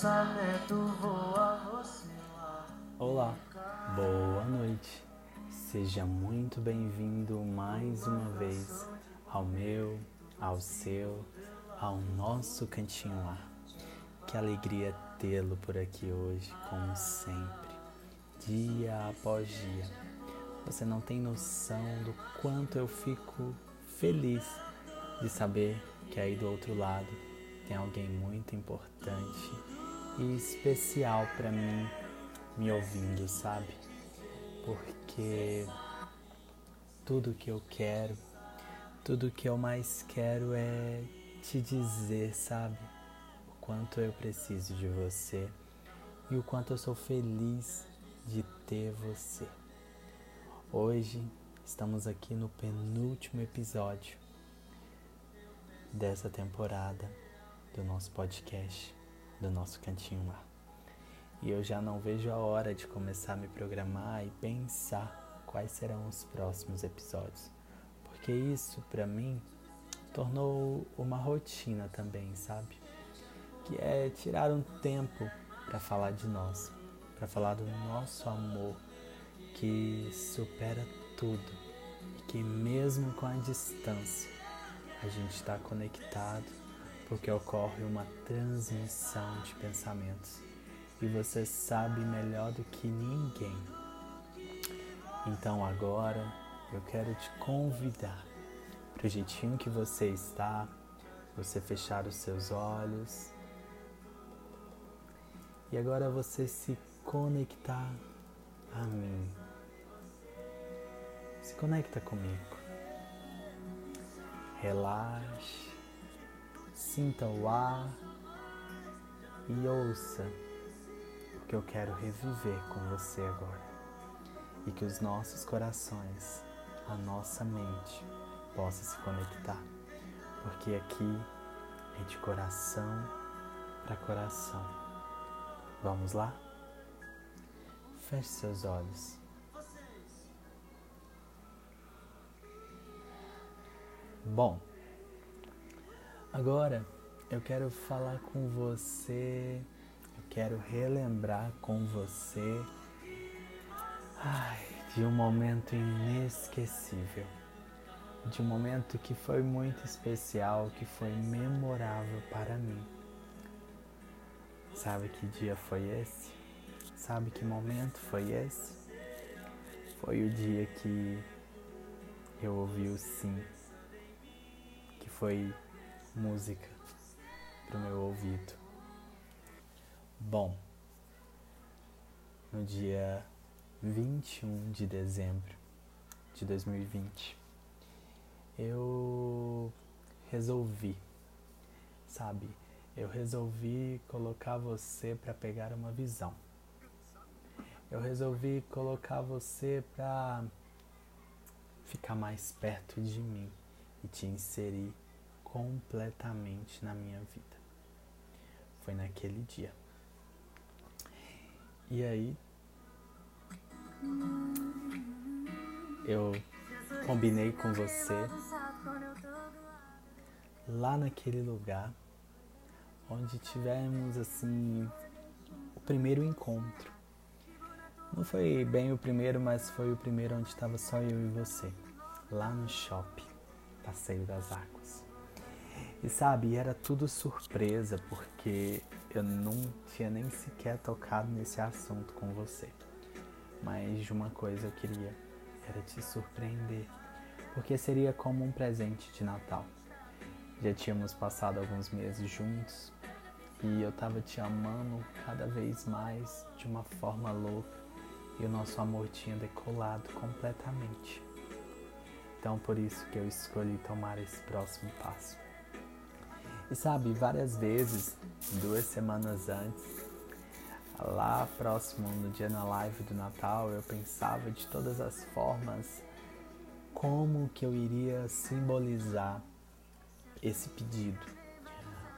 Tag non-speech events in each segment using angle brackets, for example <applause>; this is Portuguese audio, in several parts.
pensamento voa você lá. Olá, boa noite. Seja muito bem-vindo mais uma vez ao meu, ao seu, ao nosso cantinho lá. Que alegria tê-lo por aqui hoje, como sempre, dia após dia. Você não tem noção do quanto eu fico feliz de saber que aí do outro lado tem alguém muito importante e especial para mim me ouvindo, sabe? Porque tudo que eu quero, tudo que eu mais quero é te dizer, sabe? O quanto eu preciso de você e o quanto eu sou feliz de ter você. Hoje estamos aqui no penúltimo episódio dessa temporada do nosso podcast, do nosso cantinho lá. E eu já não vejo a hora de começar a me programar e pensar quais serão os próximos episódios, porque isso para mim tornou uma rotina também, sabe? Que é tirar um tempo para falar de nós, para falar do nosso amor que supera tudo e que mesmo com a distância a gente está conectado porque ocorre uma transmissão de pensamentos e você sabe melhor do que ninguém. Então agora eu quero te convidar para o jeitinho que você está, você fechar os seus olhos e agora você se conectar a mim. Se conecta comigo. Relaxe, sinta o ar e ouça o que eu quero reviver com você agora. E que os nossos corações, a nossa mente, possa se conectar. Porque aqui é de coração para coração. Vamos lá? Feche seus olhos. Bom, agora eu quero falar com você, eu quero relembrar com você ai, de um momento inesquecível, de um momento que foi muito especial, que foi memorável para mim. Sabe que dia foi esse? Sabe que momento foi esse? Foi o dia que eu ouvi o sim foi música para o meu ouvido. Bom, no dia 21 de dezembro de 2020, eu resolvi, sabe, eu resolvi colocar você para pegar uma visão. Eu resolvi colocar você para ficar mais perto de mim e te inserir completamente na minha vida. Foi naquele dia. E aí eu combinei com você lá naquele lugar onde tivemos assim o primeiro encontro. Não foi bem o primeiro, mas foi o primeiro onde estava só eu e você, lá no shopping, Passeio das Águas. E sabe, era tudo surpresa porque eu não tinha nem sequer tocado nesse assunto com você. Mas de uma coisa eu queria, era te surpreender, porque seria como um presente de Natal. Já tínhamos passado alguns meses juntos e eu tava te amando cada vez mais de uma forma louca e o nosso amor tinha decolado completamente. Então por isso que eu escolhi tomar esse próximo passo. E sabe, várias vezes, duas semanas antes, lá próximo no dia na live do Natal, eu pensava de todas as formas como que eu iria simbolizar esse pedido.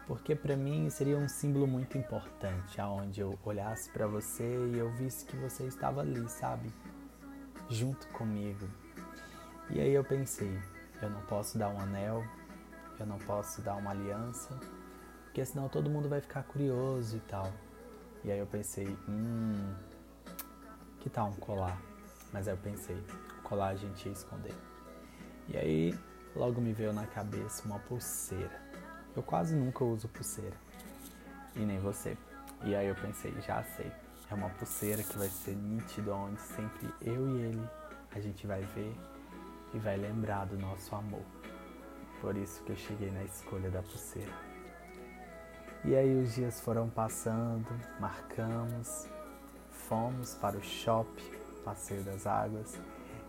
Porque para mim seria um símbolo muito importante, aonde eu olhasse para você e eu visse que você estava ali, sabe? Junto comigo. E aí eu pensei, eu não posso dar um anel, eu não posso dar uma aliança, porque senão todo mundo vai ficar curioso e tal. E aí eu pensei, hum, que tal um colar? Mas aí eu pensei, colar a gente ia esconder. E aí logo me veio na cabeça uma pulseira. Eu quase nunca uso pulseira. E nem você. E aí eu pensei, já sei. É uma pulseira que vai ser nítido onde sempre eu e ele a gente vai ver e vai lembrar do nosso amor. Por isso que eu cheguei na escolha da pulseira. E aí os dias foram passando, marcamos, fomos para o shopping, Passeio das Águas,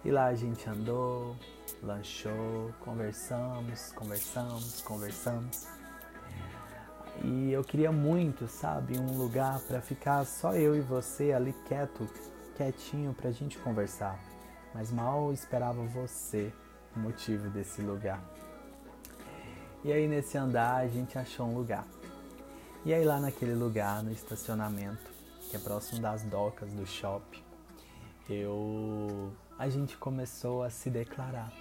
e lá a gente andou, lanchou, conversamos, conversamos, conversamos. E eu queria muito, sabe, um lugar para ficar só eu e você ali quieto, quietinho pra gente conversar. Mas mal esperava você o motivo desse lugar. E aí nesse andar a gente achou um lugar. E aí lá naquele lugar, no estacionamento, que é próximo das docas do shopping, eu a gente começou a se declarar.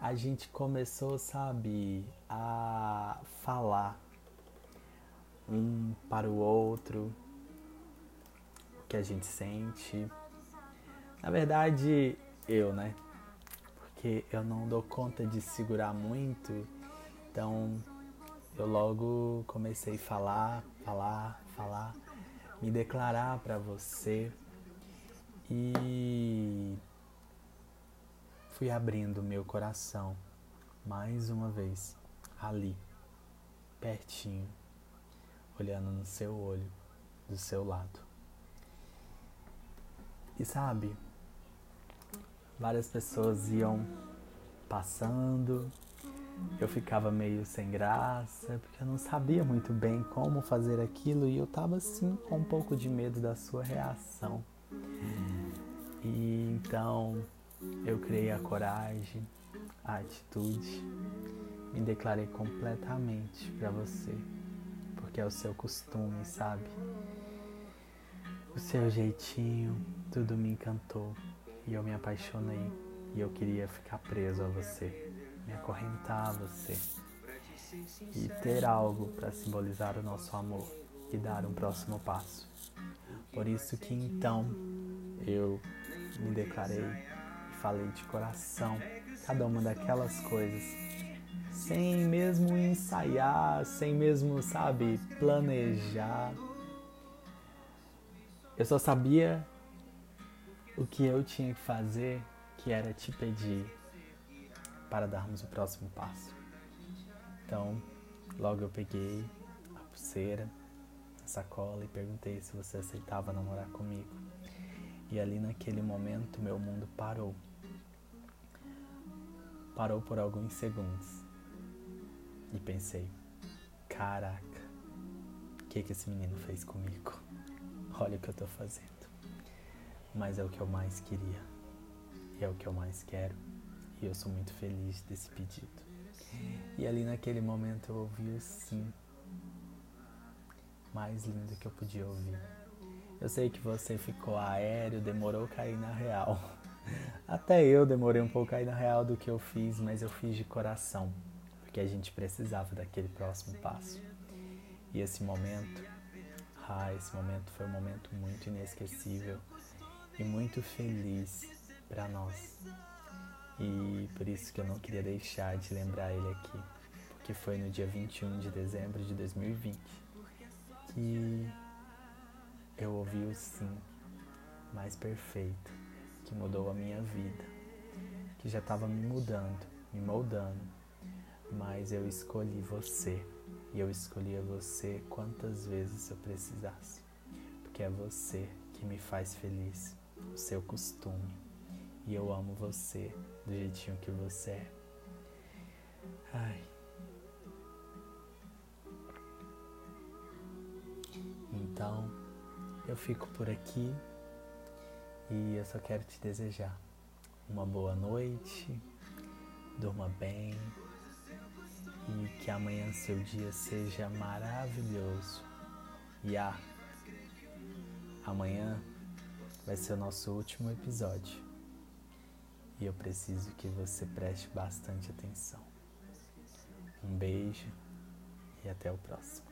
A gente começou, sabe, a falar um para o outro o que a gente sente. Na verdade, eu, né? Porque eu não dou conta de segurar muito, então eu logo comecei a falar, falar, falar, me declarar para você e fui abrindo meu coração mais uma vez ali, pertinho, olhando no seu olho, do seu lado. E sabe, várias pessoas iam passando, eu ficava meio sem graça, porque eu não sabia muito bem como fazer aquilo e eu tava assim com um pouco de medo da sua reação. E então eu criei a coragem, a atitude, me declarei completamente para você porque é o seu costume, sabe? O seu jeitinho, tudo me encantou e eu me apaixonei e eu queria ficar preso a você, me acorrentar a você e ter algo para simbolizar o nosso amor e dar um próximo passo. Por isso que então eu me declarei e falei de coração cada uma daquelas coisas sem mesmo ensaiar, sem mesmo, sabe, planejar. Eu só sabia o que eu tinha que fazer, que era te pedir para darmos o próximo passo. Então, logo eu peguei a pulseira, a sacola e perguntei se você aceitava namorar comigo. E ali naquele momento meu mundo parou. Parou por alguns segundos e pensei: caraca, o que, que esse menino fez comigo? <laughs> Olha o que eu tô fazendo. Mas é o que eu mais queria, e é o que eu mais quero, e eu sou muito feliz desse pedido. E ali naquele momento eu ouvi o sim mais lindo que eu podia ouvir. Eu sei que você ficou aéreo, demorou cair na real. <laughs> Até eu demorei um pouco a cair na real do que eu fiz, mas eu fiz de coração porque a gente precisava daquele próximo passo. E esse momento, ah, esse momento foi um momento muito inesquecível e muito feliz para nós. E por isso que eu não queria deixar de lembrar ele aqui, porque foi no dia 21 de dezembro de 2020 que eu ouvi o sim mais perfeito que mudou a minha vida, que já estava me mudando, me moldando. Mas eu escolhi você e eu escolhia você quantas vezes eu precisasse, porque é você que me faz feliz, o seu costume, e eu amo você do jeitinho que você é. Ai. Então, eu fico por aqui e eu só quero te desejar uma boa noite, durma bem e que amanhã seu dia seja maravilhoso. E ah, amanhã vai ser o nosso último episódio. E eu preciso que você preste bastante atenção. Um beijo e até o próximo.